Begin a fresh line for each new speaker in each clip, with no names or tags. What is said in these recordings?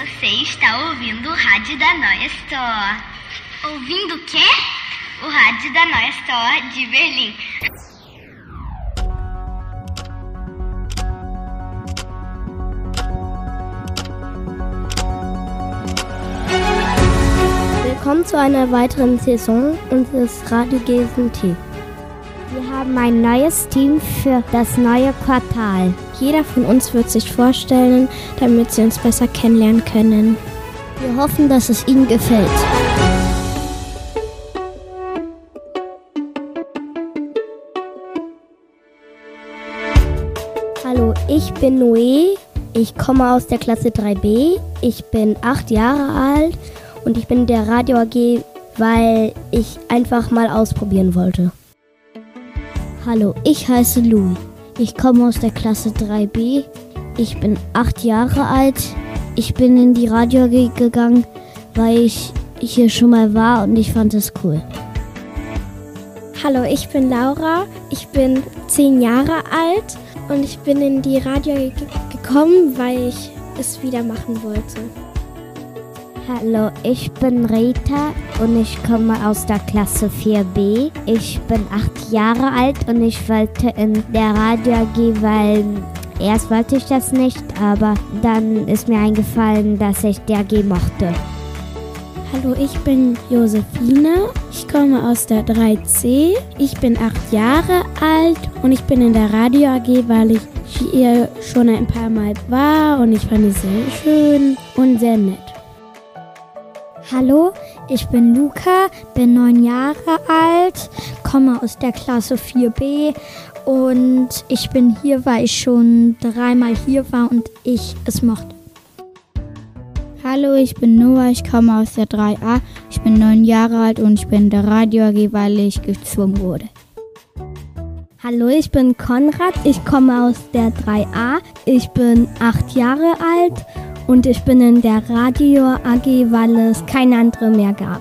Você está ouvindo o rádio da Noia Store. Ouvindo o quê? O rádio da Noia Store de Berlim.
Willkommen zu einer weiteren Saison unseres Radio GSMT. Wir haben ein neues Team für das neue Quartal. Jeder von uns wird sich vorstellen, damit Sie uns besser kennenlernen können. Wir hoffen, dass es Ihnen gefällt. Hallo, ich bin Noé. Ich komme aus der Klasse 3b. Ich bin acht Jahre alt und ich bin in der Radio AG, weil ich einfach mal ausprobieren wollte. Hallo, ich heiße Lou. Ich komme aus der Klasse 3b. Ich bin acht Jahre alt. Ich bin in die Radio gegangen, weil ich hier schon mal war und ich fand es cool.
Hallo, ich bin Laura. Ich bin zehn Jahre alt und ich bin in die Radio gekommen, weil ich es wieder machen wollte.
Hallo, ich bin Rita und ich komme aus der Klasse 4b. Ich bin acht Jahre alt und ich wollte in der Radio AG, weil erst wollte ich das nicht, aber dann ist mir eingefallen, dass ich die AG mochte.
Hallo, ich bin Josephine. Ich komme aus der 3C. Ich bin acht Jahre alt und ich bin in der Radio AG, weil ich hier schon ein paar Mal war und ich fand es sehr schön und sehr nett.
Hallo, ich bin Luca, bin neun Jahre alt, komme aus der Klasse 4b und ich bin hier, weil ich schon dreimal hier war und ich es mochte.
Hallo, ich bin Noah, ich komme aus der 3a, ich bin neun Jahre alt und ich bin in der Radio AG, weil ich gezwungen wurde.
Hallo, ich bin Konrad, ich komme aus der 3a, ich bin acht Jahre alt und ich bin in der Radio AG, weil es keine andere mehr gab.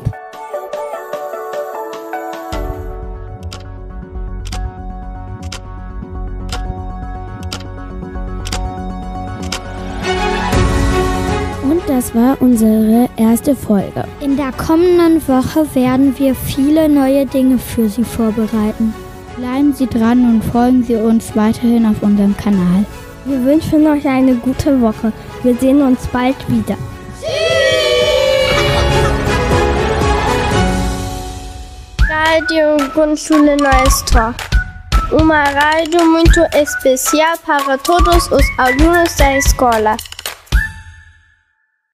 Und das war unsere erste Folge.
In der kommenden Woche werden wir viele neue Dinge für Sie vorbereiten.
Bleiben Sie dran und folgen Sie uns weiterhin auf unserem Kanal.
Wir wünschen euch eine gute Woche. Wir sehen uns bald wieder.
Radio Grundschule Neues Tor. Uma rádio muito especial para todos os alunos da escola.